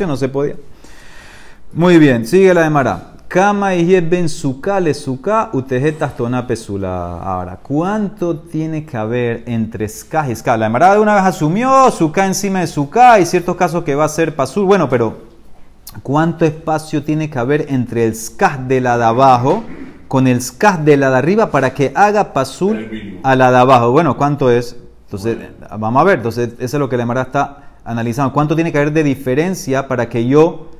no se podía. Muy bien, sigue la de Mara. Kama y ben suka le suka utejetas tona pesula. Ahora, ¿cuánto tiene que haber entre ska y ska? La Emara de una vez asumió suka encima de suka y ciertos casos que va a ser pasul. Bueno, pero ¿cuánto espacio tiene que haber entre el ska de la de abajo con el ska de la de arriba para que haga pasul a la de abajo? Bueno, ¿cuánto es? Entonces, vamos a ver. Entonces, eso es lo que la Emara está analizando. ¿Cuánto tiene que haber de diferencia para que yo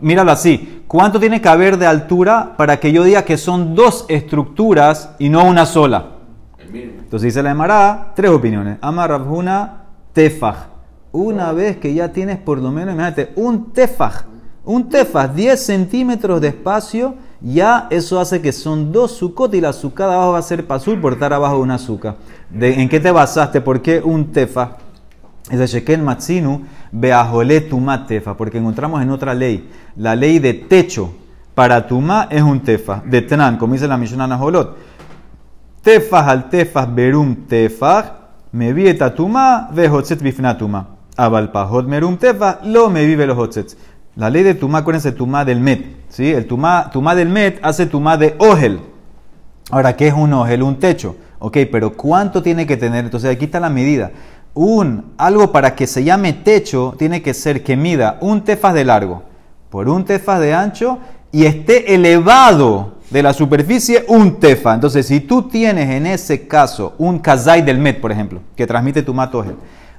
míralo así, ¿cuánto tiene que haber de altura para que yo diga que son dos estructuras y no una sola? Entonces dice la Emara, tres opiniones. Amar Rabhuna, tefaj. Una vez que ya tienes por lo menos, imagínate, un tefaj, un tefaj, 10 centímetros de espacio, ya eso hace que son dos sucot y la azúcar abajo va a ser pasul por estar abajo de una azúcar. ¿En qué te basaste? ¿Por qué un tefaj? Es Sheken Matsinu, Beajole Tuma Tefa, porque encontramos en otra ley, la ley de techo para Tuma es un Tefa, de Tenan, como dice la Mishnah Naholot. Tefas al Tefas Berum Tefas, me vieta Tuma, Vehotzet Bifna Tuma. Abalpahot Merum Tefa, lo me vive los Hotzet. La ley de Tuma, acuérdense, Tuma del Met. ¿sí? El tuma, tuma del Met hace Tuma de Ogel. Ahora, ¿qué es un Ogel? Un techo. Ok, pero ¿cuánto tiene que tener? Entonces aquí está la medida un algo para que se llame techo tiene que ser que mida un tefas de largo por un tefas de ancho y esté elevado de la superficie un tefa. Entonces, si tú tienes en ese caso un kazai del met, por ejemplo, que transmite tu matoje,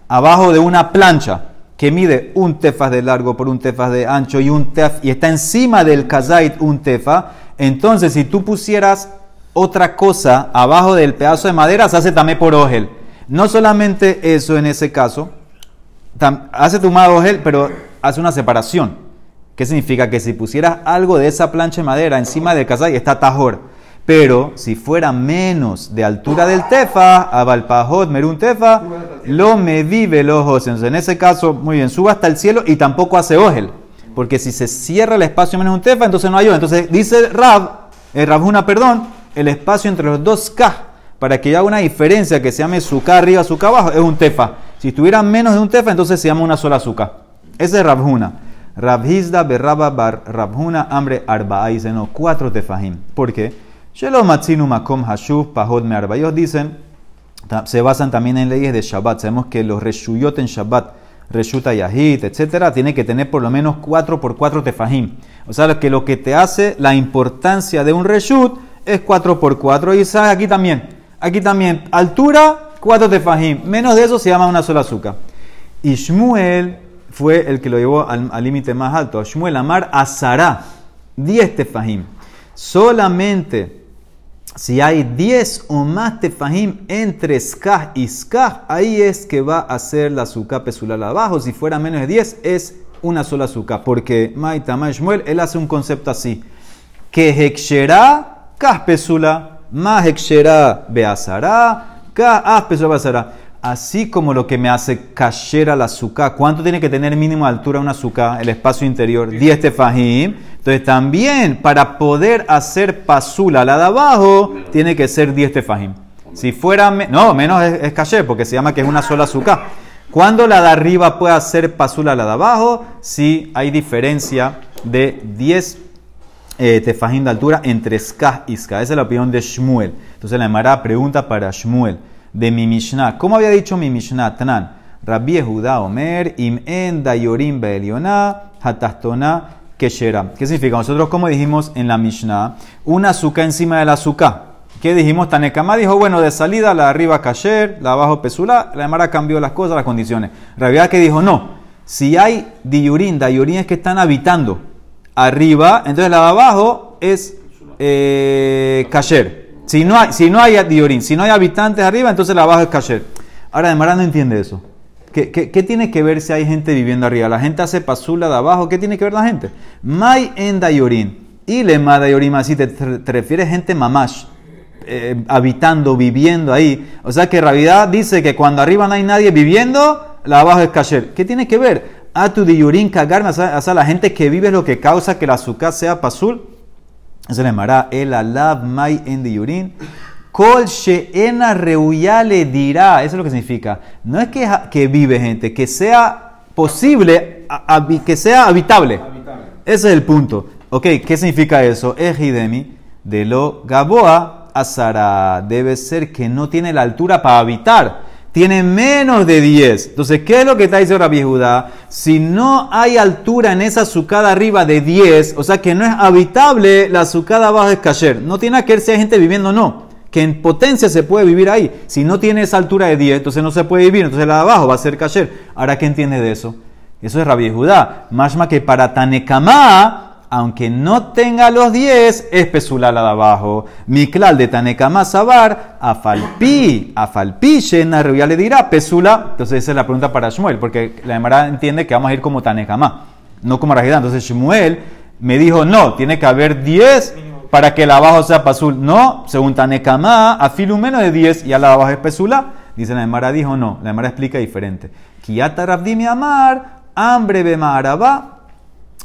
abajo de una plancha que mide un tefas de largo por un tefas de ancho y un tef y está encima del kazait un tefa, entonces si tú pusieras otra cosa abajo del pedazo de madera, se hace también por ojel. No solamente eso en ese caso, hace tu gel, pero hace una separación. ¿Qué significa? Que si pusieras algo de esa plancha de madera encima del y está tajor. Pero si fuera menos de altura del tefa, abalpajot, merun tefa, lo me vive los Entonces, en ese caso, muy bien, suba hasta el cielo y tampoco hace ojel. Porque si se cierra el espacio menos un tefa, entonces no hay ojel. Entonces dice Rab, el Rabuna, perdón, el espacio entre los dos K para que haya una diferencia que se llame suka arriba, suka abajo, es un tefa. Si tuviera menos de un tefa, entonces se llama una sola suka. Ese es Rabhuna. Rabhizda berraba bar Rabhuna hambre arba. Ahí no, cuatro tefahim. ¿Por qué? Shelo matzinu makom hashuv pahod me arba. Ellos dicen, se basan también en leyes de Shabbat. Sabemos que los reshuyot en Shabbat, reshuta yahit, etcétera, tiene que tener por lo menos cuatro por cuatro tefahim. O sea, que lo que te hace la importancia de un reshut es cuatro por cuatro. Y sabes aquí también. Aquí también, altura, cuatro tefajim. Menos de eso se llama una sola azúcar. Y Shmuel fue el que lo llevó al límite más alto. Shmuel Amar Azara, 10 tefajim. Solamente si hay 10 o más tefajim entre skah y skah, ahí es que va a ser la azúcar pesulal abajo. Si fuera menos de 10, es una sola azúcar. Porque Maitama Shmuel, él hace un concepto así. Que hekshera kah pesula más exera beazara, ka beazara. Así como lo que me hace cayera la azúcar. ¿Cuánto tiene que tener mínimo altura una azúcar? El espacio interior. 10 tefajim. Entonces también para poder hacer pasula la de abajo, tiene que ser 10 tefajim. Si fuera, no, menos es, es porque se llama que es una sola azúcar. ¿Cuándo la de arriba puede hacer pasula la de abajo? Si hay diferencia de 10 eh, tefajín de altura entre ska y ska. Esa es la opinión de Shmuel. Entonces la Emara pregunta para Shmuel de mi Mishnah. ¿Cómo había dicho mi Mishnah? Tanan. Rabbi Judá Omer, im en dayorim beelioná, hatastona keshera. ¿Qué significa? Nosotros, como dijimos en la Mishnah, una azúcar encima de la azúcar. ¿Qué dijimos? Tanekama dijo, bueno, de salida la arriba kasher, la abajo pesula. La Emara cambió las cosas, las condiciones. Rabbi que dijo, no. Si hay diyurín, dayurín es que están habitando arriba, entonces la de abajo es eh. Si no hay, si no hay diorín, si no hay habitantes arriba, entonces la de abajo es kasher. Ahora, de Mara no entiende eso. ¿Qué, ¿Qué, tiene que ver si hay gente viviendo arriba? La gente hace pasula de abajo, ¿qué tiene que ver la gente? May en dayorín. Y le ma dayorín, así te, te, refieres gente mamash, eh, habitando, viviendo ahí. O sea que en realidad dice que cuando arriba no hay nadie viviendo, la abajo es kasher. ¿Qué tiene que ver? A tu diyurin cagarme, o sea, la gente que vive es lo que causa que el azúcar sea pasul. Se le llamará el alab mai en diyurin. Kol sheena reuya le dirá, eso es lo que significa. No es que, que vive gente, que sea posible que sea habitable. Ese es el punto. Ok, ¿qué significa eso? Ejidemi de lo Gaboa Azara debe ser que no tiene la altura para habitar. Tiene menos de 10. Entonces, ¿qué es lo que está diciendo Rabbi Judá? Si no hay altura en esa sucada arriba de 10, o sea que no es habitable, la sucada abajo es kasher. No tiene que ver si hay gente viviendo o no. Que en potencia se puede vivir ahí. Si no tiene esa altura de 10, entonces no se puede vivir. Entonces la de abajo va a ser kasher. Ahora, ¿qué entiende de eso? Eso es Rabbi Judá. Más que para Tanekamá aunque no tenga los 10, es pesula la de abajo. Miklal de Tanekama Sabar, Afalpi, Afalpi, Shena ya le dirá pesula. Entonces esa es la pregunta para Shmuel, porque la Emara entiende que vamos a ir como Tanekama, no como Rajidá. Entonces Shmuel me dijo, no, tiene que haber 10 para que la abajo sea pasul. No, según Tanekama, afilu menos de 10 y a abajo es pesula. Dice la Emara, dijo no, la Emara explica diferente. Kiata Rabdimi Amar, hambre bemaraba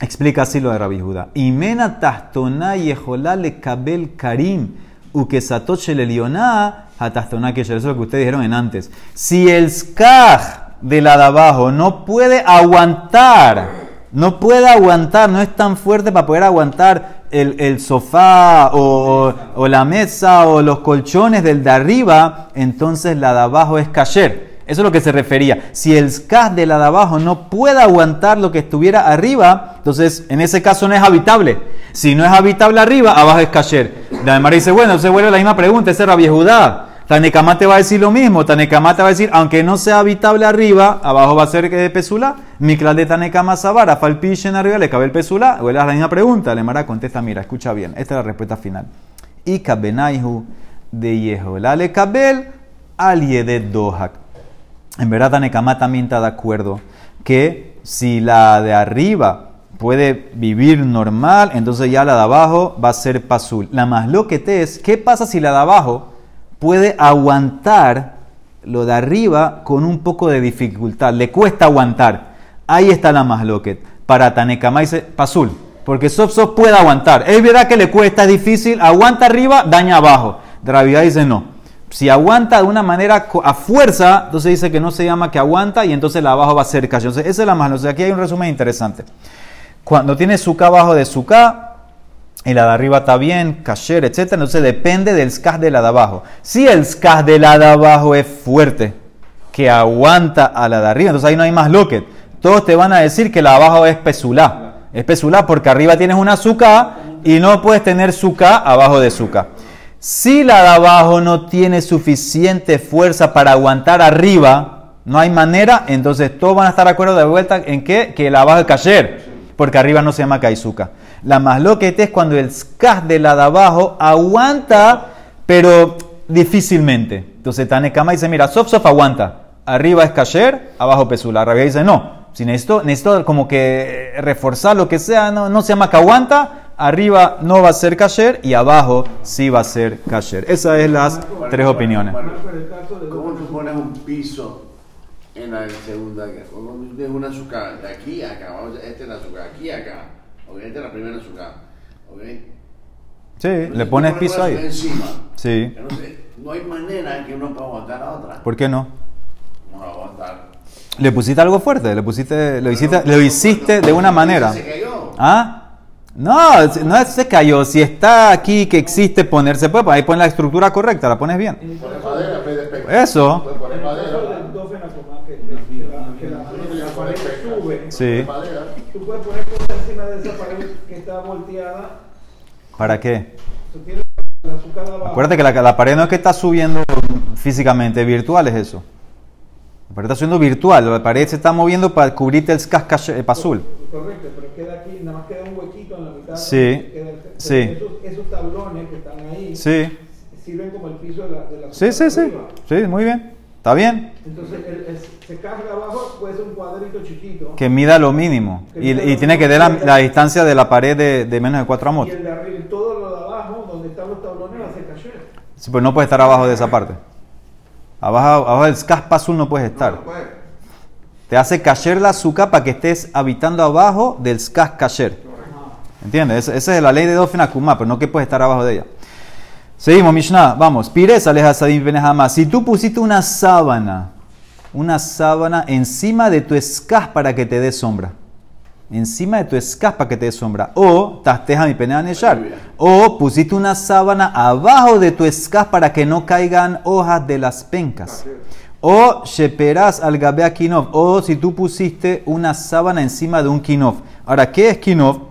Explica así lo de Rabbi Judá. Imena tahtona yeholá le kabel karim ukesatoche le lioná hatahtona que eso es lo que ustedes dijeron en antes. Si el skaj de la de abajo no puede aguantar, no puede aguantar, no es tan fuerte para poder aguantar el, el sofá o, o, la mesa o los colchones del de arriba, entonces la de abajo es kasher. Eso es lo que se refería. Si el skaz de la de abajo no puede aguantar lo que estuviera arriba, entonces en ese caso no es habitable. Si no es habitable arriba, abajo es kasher. La de dice, bueno, se vuelve la misma pregunta, ese era Judá. Tanekamá te va a decir lo mismo. Tanekamá te va a decir, aunque no sea habitable arriba, abajo va a ser que de pesula. Mikla de Tanekama Sabara, en arriba, le cabe el pesula. Vuelve a la misma pregunta. Le Mara contesta, mira, escucha bien. Esta es la respuesta final. Y kabenaihu de Yehola le kabel al yedet dohak. En verdad, Tanekama también está de acuerdo que si la de arriba puede vivir normal, entonces ya la de abajo va a ser pasul. La más lo es, ¿qué pasa si la de abajo puede aguantar lo de arriba con un poco de dificultad? Le cuesta aguantar. Ahí está la más lo. Para Tanekama dice pasul, porque Sof puede aguantar. Es verdad que le cuesta, es difícil, aguanta arriba, daña abajo. De dice no si aguanta de una manera a fuerza, entonces dice que no se llama que aguanta y entonces la abajo va a ser cash. Entonces, esa es la mano. aquí hay un resumen interesante. Cuando tiene suka abajo de suka y la de arriba está bien, kasher, etc., entonces depende del skaz de la de abajo. Si el skaz de la de abajo es fuerte, que aguanta a la de arriba, entonces ahí no hay más loquet. Todos te van a decir que la de abajo es pesulá. Es pesulá porque arriba tienes una suka y no puedes tener suka abajo de suka. Si la de abajo no tiene suficiente fuerza para aguantar arriba, no hay manera, entonces todos van a estar de acuerdo de vuelta en que, que la abajo es cayer, porque arriba no se llama kaisuka. La más loquete es cuando el skaz de la de abajo aguanta, pero difícilmente. Entonces Tanekama dice, mira, sof sof aguanta, arriba es cayer, abajo pesula. Rabia dice, no, si necesito, necesito como que reforzar lo que sea, no, no se llama que aguanta, arriba no va a ser kasher y abajo sí va a ser kasher. Esas son las tres opiniones. ¿Cómo tú pones un piso en la segunda? ¿Cómo tienes una azúcar de aquí a acá? Esta es la azúcar aquí a acá. Okay, esta es la primera azúcar. Okay. Sí, le pones piso ahí. Encima. Sí. Entonces, no hay manera que uno pueda aguantar a otra. ¿Por qué no? No aguantar. Le pusiste algo fuerte, le pusiste, lo hiciste, lo hiciste de una manera. Se cayó. ¿Ah? No, no se cayó. Si está aquí que existe ponerse, puede, ahí pones la estructura correcta, la pones bien. Eso. Sí. Tú puedes poner cosas encima de esa pared que está volteada. ¿Para qué? Acuérdate que la, la pared no es que está subiendo físicamente, virtual es eso. La pared está subiendo virtual, la pared se está moviendo para cubrirte el cascache azul. Correcto, pero queda aquí, nada más queda un huequito en la mitad. Sí, sí. Esos, esos, tablones que están ahí sí. sirven como el piso de la, de la Sí, sí, sí. Sí, muy bien. ¿Está bien? Entonces, el, el, se carga abajo, puede ser un cuadrito chiquito. Que mida lo mínimo. Y, y tiene que dar la, distancia de la pared de, de menos de 4 amos. Y el de arriba, todo lo de abajo, donde están los tablones, va a ser caché. Sí, pues no puede estar abajo de esa parte. Abajo, abajo del caspa azul no puedes estar. Te hace cayer la azúcar para que estés habitando abajo del skas cayer. ¿Entiendes? Esa es la ley de Dofen Akuma, pero no que puedes estar abajo de ella. Seguimos, Mishnah. Vamos. Pires aleja Si tú pusiste una sábana una sábana encima de tu escaz para que te dé sombra. Encima de tu escaz para que te dé sombra. O tasteja mi pena nechar. O pusiste una sábana abajo de tu escaz para que no caigan hojas de las pencas. O sheperas al gabea kinov. O si tú pusiste una sábana encima de un kinov. Ahora, ¿qué es kinov?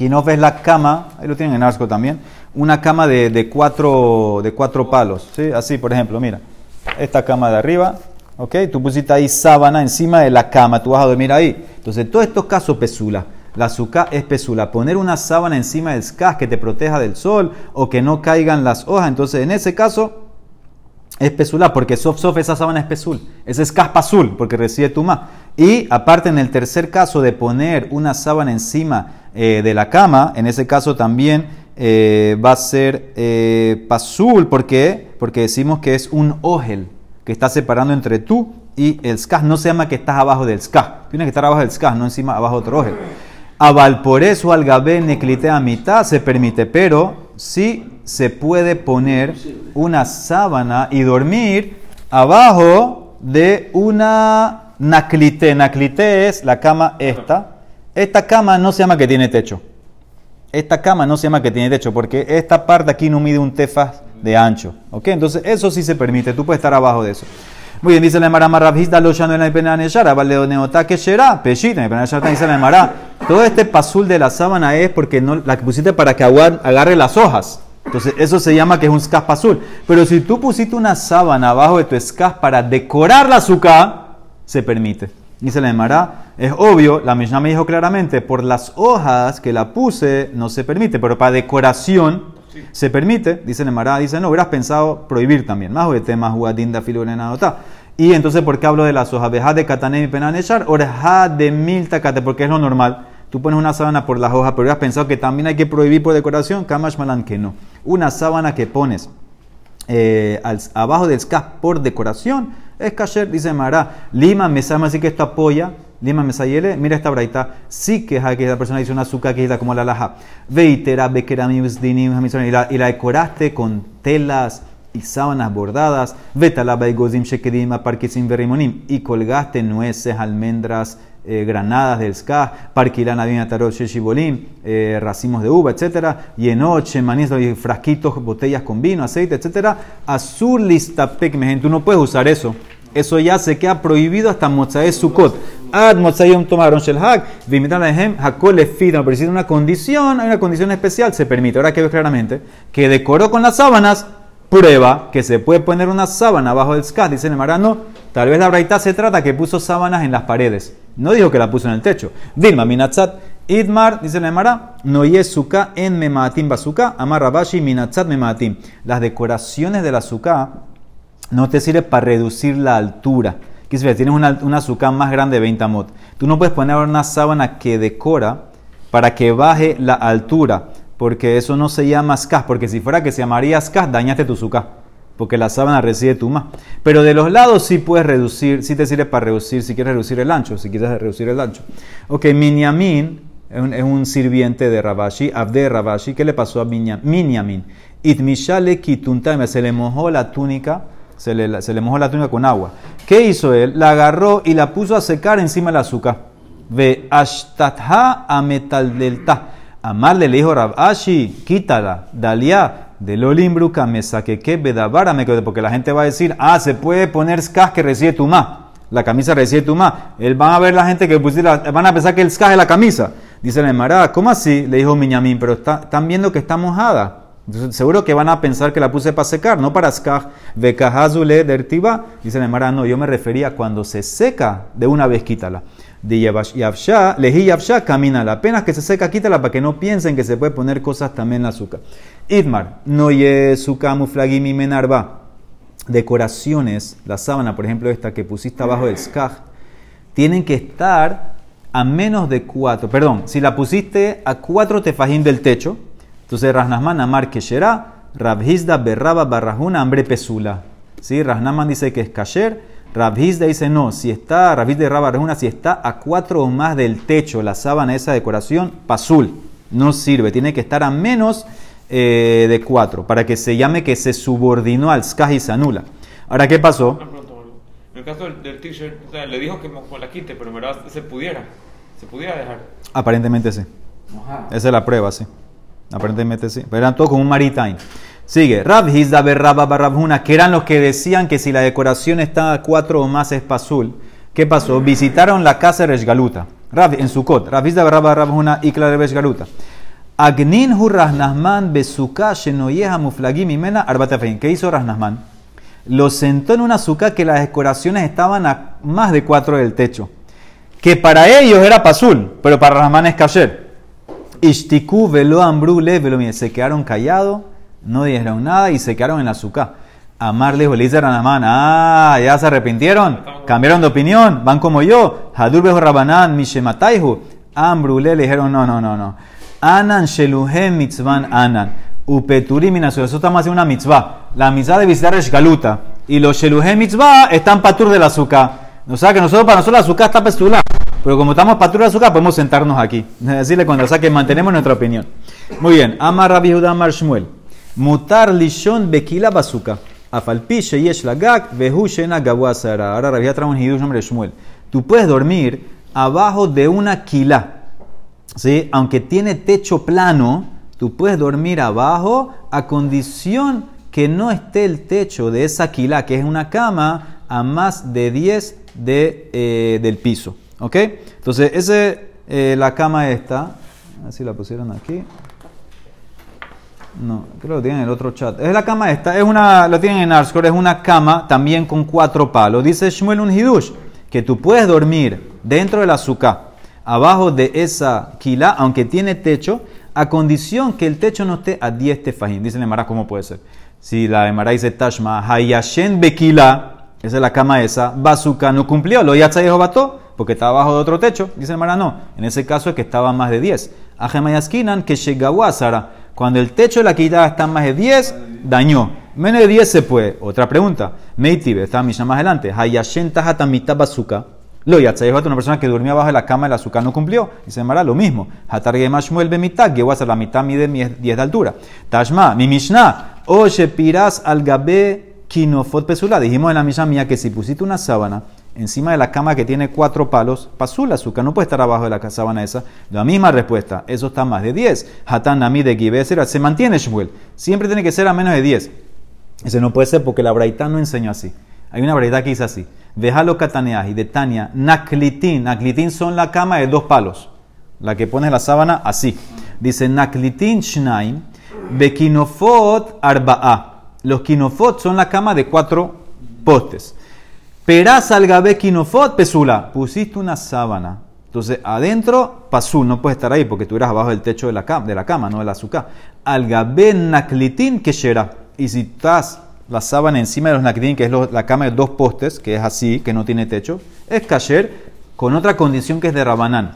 Kinov es la cama, ahí lo tienen en Arsco también, una cama de, de cuatro, de cuatro palos. ¿sí? Así, por ejemplo, mira, esta cama de arriba, ¿ok? Tú pusiste ahí sábana encima de la cama, tú vas a dormir ahí. Entonces, en todos estos casos, pesula. La azúcar es pesula. Poner una sábana encima del skaz que te proteja del sol o que no caigan las hojas. Entonces, en ese caso, es pesulá, porque sof sof esa sábana es pesul. Ese es caspa azul, porque recibe tuma. Y aparte, en el tercer caso de poner una sábana encima eh, de la cama, en ese caso también eh, va a ser eh, pasul. ¿Por qué? Porque decimos que es un ogel que está separando entre tú y el skaz. No se llama que estás abajo del skaz. Tienes que estar abajo del skaz, no encima, abajo de otro ogel. A Valpores o al Gabé neclite a mitad se permite, pero sí se puede poner una sábana y dormir abajo de una naclite. Naclite es la cama esta. Esta cama no se llama que tiene techo. Esta cama no se llama que tiene techo porque esta parte aquí no mide un tefas de ancho. ¿Ok? Entonces eso sí se permite. Tú puedes estar abajo de eso. Muy bien, dice la Emara Marrabhista, lo no en la pena neyara, vale neota que será, peshita, en la dice la Emara. Todo este pasul de la sábana es porque no, la que pusiste para que agarre las hojas. Entonces, eso se llama que es un scaf pasul. Pero si tú pusiste una sábana abajo de tu scaf para decorar la azúcar, se permite. Dice la Emara, es obvio, la Mishnah me dijo claramente, por las hojas que la puse no se permite, pero para decoración se permite, dice Nemara, dice, no, hubieras pensado prohibir también. Más de temas jugadinda. Y entonces, ¿por qué hablo de las hojas? Veja de katanem y penanechar, oreja de miltakate, porque es lo normal. Tú pones una sábana por las hojas, pero hubieras pensado que también hay que prohibir por decoración. Kamash malan que no. Una sábana que pones eh, abajo del scaf por decoración es kasher, dice Mara. Lima me sabe así que esto apoya Lima Mesayele, mira esta braita, sí que es que la persona dice una azúcar que es como la laja. Veitera, bekeramiusdinim, y la, y decoraste con telas y sábanas bordadas. Vetala, baigozim, shekedim, parkisim, berimonim. Y colgaste nueces, almendras, eh, granadas del ska, parquilana, bien tarot, eh, racimos de uva, etc. Y en noche, frasquitos, botellas con vino, aceite, etc. Azul lista pekmehen. Tú no puedes usar eso. Eso ya se queda prohibido hasta Mozae Sukkot. Ad Motzayom tomaron Shel Hag, Vimitan Ehem, Hakol Pero si una condición, hay una condición especial, se permite. Ahora que ves claramente que decoró con las sábanas, prueba que se puede poner una sábana bajo el skat. Dice el marano, tal vez la braita se trata que puso sábanas en las paredes. No dijo que la puso en el techo. Dilma, Minatzat, Idmar, dice el Mara, no suka en mematim basuka, amar rabashi minatzat mematim. Las decoraciones de la suka no te sirve para reducir la altura. Que si tienes una, una azúcar más grande de 20 amot. Tú no puedes poner una sábana que decora para que baje la altura, porque eso no se llama skaz, porque si fuera que se llamaría skaz, dañaste tu azúcar, porque la sábana recibe tu más. Pero de los lados sí puedes reducir, sí te sirve para reducir, si quieres reducir el ancho, si quieres reducir el ancho. Ok, Minyamin es un, sirviente de Rabashi, Abde Rabashi, ¿qué le pasó a Minyamin? Itmishale kituntame, se le mojó la túnica se le, se le mojó la túnica con agua. ¿Qué hizo él? La agarró y la puso a secar encima del azúcar. Ve ashtatha a metal delta. Amarle le dijo Rabashi, quítala, dalia, de Lolimbruca me saque que bedavara me porque la gente va a decir, ah, se puede poner skaj que recibe tu ma. La camisa recibe tu ma. Él van a ver la gente que van a pensar que el skaj es la camisa. Dice la Emara, ¿cómo así? Le dijo Miñamín, pero están viendo que está mojada seguro que van a pensar que la puse para secar, no para skaj. Bekahazule dertiba. Dice la Emara, no, yo me refería cuando se seca, de una vez quítala. De yavsha, leji yavsha, camina. Apenas que se seca, quítala para que no piensen que se puede poner cosas también en azúcar. Idmar, no ye muflagimi menarba. Decoraciones, la sábana, por ejemplo, esta que pusiste abajo del skaj, tienen que estar a menos de cuatro. Perdón, si la pusiste a cuatro tefajín del techo, entonces, Rasnasman Amar Keshera, Rabhizda Berraba Barrajuna Hambre Pesula. ¿Sí? Rasnasman dice que es Kasher. Rabhizda dice no, si está, Rabhizda Barrajuna, si está a cuatro o más del techo, la sábana, esa decoración, Pasul. No sirve, tiene que estar a menos eh, de cuatro, para que se llame que se subordinó al Skaj y se anula. Ahora, ¿qué pasó? el caso del, del t-shirt, o sea, le dijo que la quite, pero en verdad se pudiera, se pudiera dejar. Aparentemente sí. Esa es la prueba, sí. Aparentemente sí. Pero eran todos como un maritime. Sigue. Rab Hizda Berraba Barrabhuna, que eran los que decían que si la decoración está a cuatro o más es pasul. ¿Qué pasó? Visitaron la casa de Reshgaluta. Rab, en Sukkot. Rab Hizda Barrabhuna y Clara Reshgaluta. Agnin hu Rahnasman besuka shenoyeha muflagim imena arbate afein. ¿Qué hizo Rahnasman? Lo sentó en una suka que las decoraciones estaban a más de cuatro del techo. Que para ellos era pasul, pero para Rahman es kasher. Ishtiku velo ambru velo. Se quedaron callados, no dijeron nada y se quedaron en la azúcar. Amar le dice ah, ya se arrepintieron, cambiaron de opinión, van como yo. Hadur bejo Rabanán, Mishemataihu. Ambru le le dijeron, no, no, no, no. Anan sheluhem mitzvan anan. Upeturim. Eso estamos haciendo una mitzvah. La mitzvah de visitar Eshgaluta. Y los sheluhem mitzvah están patur del azúcar. O sea que nosotros, para nosotros la azúcar está pestula. Pero como estamos patur del azúcar, podemos sentarnos aquí. Decirle cuando, o sea que mantenemos nuestra opinión. Muy bien. Amar Rabbi Judá Amar Shmuel. Mutar lishon bekila bazuka. Afalpi sheyesh lagak vehu shena gawasara. Ahora Rabbi trae un hidush nombre de Shmuel. Tú puedes dormir abajo de una kila. ¿Sí? Aunque tiene techo plano, tú puedes dormir abajo a condición que no esté el techo de esa quila, que es una cama, a más de 10 de, eh, del piso. ¿Ok? Entonces, ese, eh, la cama esta, a ver si la pusieron aquí. No, creo que lo tienen en el otro chat. Es la cama esta, es una, lo tienen en Arscore, es una cama también con cuatro palos. Dice Shmuel un hidush, que tú puedes dormir dentro de la azúcar, abajo de esa quila, aunque tiene techo, a condición que el techo no esté a 10 tefajim. Dice el Emara, ¿cómo puede ser? Si la Emara dice Tashma, Hayashen Bekila, esa es la cama esa, Bazooka no cumplió, lo ya dijo Bato, porque está abajo de otro techo. Dice el Emara, no. En ese caso es que estaba más de 10. Ajemayaskinan que Shegawasara, cuando el techo de la quita está más de 10, dañó. Menos de 10 se puede. Otra pregunta. Meitibe, está Mishnah más adelante. Hayashen Tahatamita Bazooka. Lo yatzayeh una persona que durmió abajo de la cama, el azúcar no cumplió. Dice Mara, lo mismo. Hatargema Shmuel bemitag, que a la mitad mide 10 de altura. Tashma, mi Mishnah, oye piras al gabe kinofot pesula. Dijimos en la Mishnah mía que si pusiste una sábana encima de la cama que tiene cuatro palos, pasula azúcar, no puede estar abajo de la sábana esa. La misma respuesta, eso está más de 10. Hatan nami de se mantiene Shmuel. Siempre tiene que ser a menos de 10. Ese no puede ser porque la Braitá no enseñó así. Hay una variedad que dice así. Vejalo kataneaji de Tania, naklitin. Naklitin son la cama de dos palos. La que pones la sábana así. Dice naklitin shnaim, bekinofot arba'a. Los kinofot son la cama de cuatro postes. Peraz algabe kinofot pesula. Pusiste una sábana. Entonces, adentro, pasul, no puedes estar ahí porque tú eras abajo del techo de la cama, de la cama no del azúcar. Algabe naklitin keshera. Y si estás la sábana encima de los naklitin, que es la cama de dos postes, que es así, que no tiene techo, es kasher con otra condición que es de Rabanán.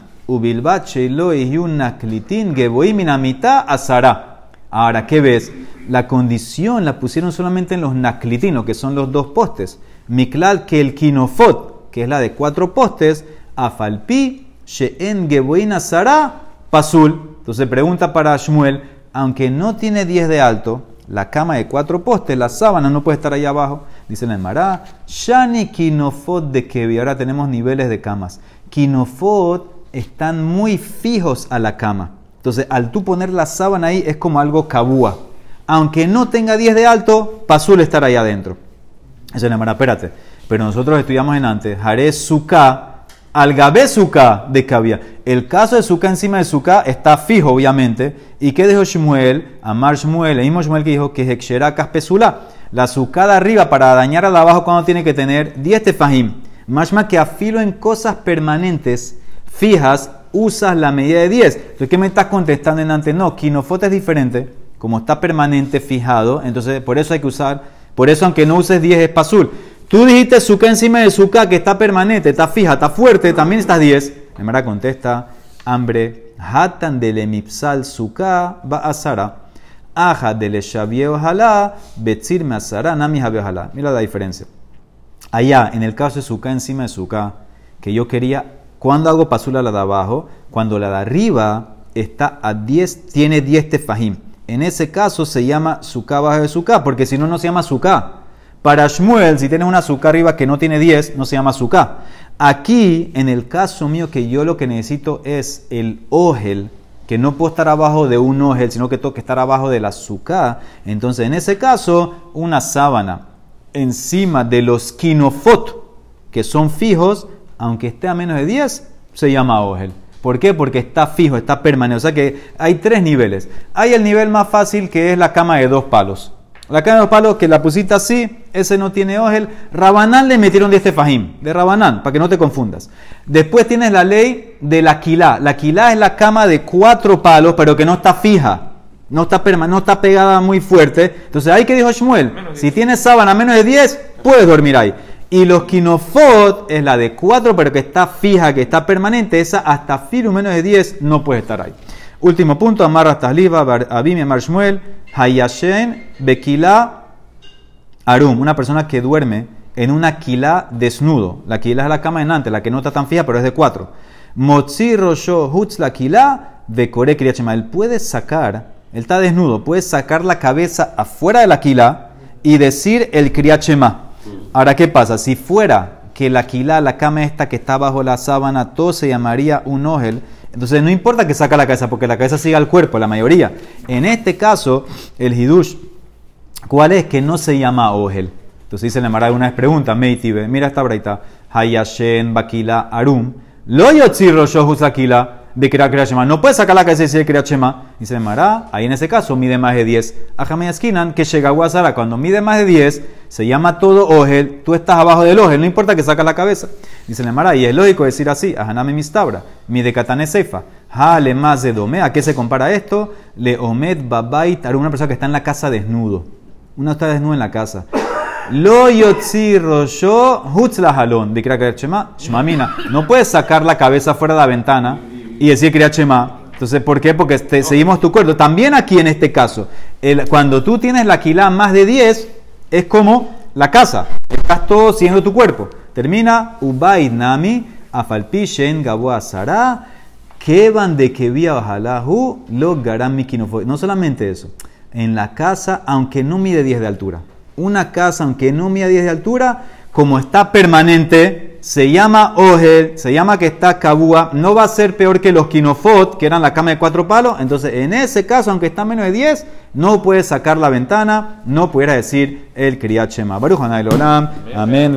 Ahora, ¿qué ves? La condición la pusieron solamente en los naklitinos, que son los dos postes. Miklal que el kinofot, que es la de cuatro postes, afalpi, she'en geboin azara, pasul. Entonces pregunta para Shmuel, aunque no tiene 10 de alto, la cama de cuatro postes, la sábana no puede estar ahí abajo. Dice la Emara, Shani kinofot de Kevi. Ahora tenemos niveles de camas. Kinofot están muy fijos a la cama. Entonces, al tú poner la sábana ahí es como algo cabúa. Aunque no tenga 10 de alto, pasul estar ahí adentro. Eso le espérate. Pero nosotros estudiamos en antes, Haré Suká, Algabé Suká de Kabia. El caso de Suká encima de Suká está fijo, obviamente. ¿Y qué dijo Shmuel? Amar Shmuel, el mismo Shmuel que dijo que Hekshera Kaspesula. La Suká de arriba para dañar a la abajo cuando tiene que tener 10 tefajim. Más que afilo en cosas permanentes, fijas, usas la medida de 10. Entonces, ¿qué me estás contestando en antes? No, Kinofot es diferente. Como está permanente, fijado, entonces por eso hay que usar, por eso aunque no uses 10 es pasul. Tú dijiste suka encima de suka que está permanente, está fija, está fuerte, también estás 10. Nemara contesta, hambre, hatan de lemipsal suka va asara. Aja de le shabie ojalá, betzir me asara, nami ojalá. Mira la diferencia. Allá, en el caso de suka encima de suka, que yo quería, cuando hago pasula la de abajo? Cuando la de arriba está a 10, tiene 10 tefajim. En ese caso se llama suka bajo de suka, porque si no, no se llama suka. Para Shmuel, si tienes una azúcar arriba que no tiene 10, no se llama azúcar. Aquí, en el caso mío, que yo lo que necesito es el ogel, que no puedo estar abajo de un ogel, sino que tengo que estar abajo del azúcar. Entonces, en ese caso, una sábana encima de los quinofot, que son fijos, aunque esté a menos de 10, se llama ogel. ¿Por qué? Porque está fijo, está permanente. O sea que hay tres niveles. Hay el nivel más fácil que es la cama de dos palos. La cama de dos palos que la pusiste así, ese no tiene ogel. Rabanán le metieron 10 tefajim, de Rabanán, para que no te confundas. Después tienes la ley de la quilá. La quilá es la cama de cuatro palos, pero que no está fija. No está, perma- no está pegada muy fuerte. Entonces, ahí que dijo Shmuel, si 10. tienes sábana menos de 10, puedes dormir ahí. Y los quinofot es la de 4, pero que está fija, que está permanente. Esa hasta filu menos de 10 no puede estar ahí. Último punto, amarra tasliva, abim y amar Shmuel, hayashen, bekila, arum. Una persona que duerme en una quilá desnudo. La quilá es la cama enante, la que no está tan fija, pero es de 4. Motzi rosho hutz la quilá, bekore. Él puede sacar, él está desnudo, puede sacar la cabeza afuera de la quilá y decir el kriachema. Ahora, ¿qué pasa? Si fuera que la quilá, la cama esta que está bajo la sábana, todo se llamaría un ogel, entonces no importa que saca la cabeza, porque la cabeza sigue al cuerpo, la mayoría. En este caso, el hidush, ¿cuál es? Que no se llama ogel. Entonces dice la Mara una vez pregunta, Meitibe, mira esta braita, Hayashen, Bakila, Arum, Lo yotzi roshohus De Shema. No puede sacar la cabeza y decir Shema. Dice la Mara, ahí en ese caso mide más de 10. Ajame esquinan, que llega a cuando mide más de 10, se llama todo ogel, tú estás abajo del ogel, no importa que saca la cabeza. Dice la Mara, y es lógico decir así, Ajaname mistabra, mide katane seifa, ha le más de dome, ¿a qué se compara esto? Le omed babait, una persona que está en la casa desnudo. Uno está desnudo en la casa. Lo yotzi rosho hutz la jalón, de Shema, Shmamina. No puedes sacar la cabeza fuera de la ventana y decir Kriat Shema. Entonces, ¿por qué? Porque te- seguimos tu cuerpo. También aquí en este caso, el- cuando tú tienes la quilá más de 10, es como la casa. Estás todo siguiendo tu cuerpo. Termina, Ubay Nami, Afalpi Shen Gabua Sara, Kevan de Kevia Bajalahu, Mikinofo. No solamente eso, en la casa, aunque no mide 10 de altura. Una casa, aunque no mide 10 de altura, como está permanente, se llama Ogel, se llama que está Kabua, no va a ser peor que los Kinofot, que eran la cama de cuatro palos. Entonces, en ese caso, aunque está menos de 10, no puedes sacar la ventana, no pudieras decir el Kriyat Shema. Baruch. Amén.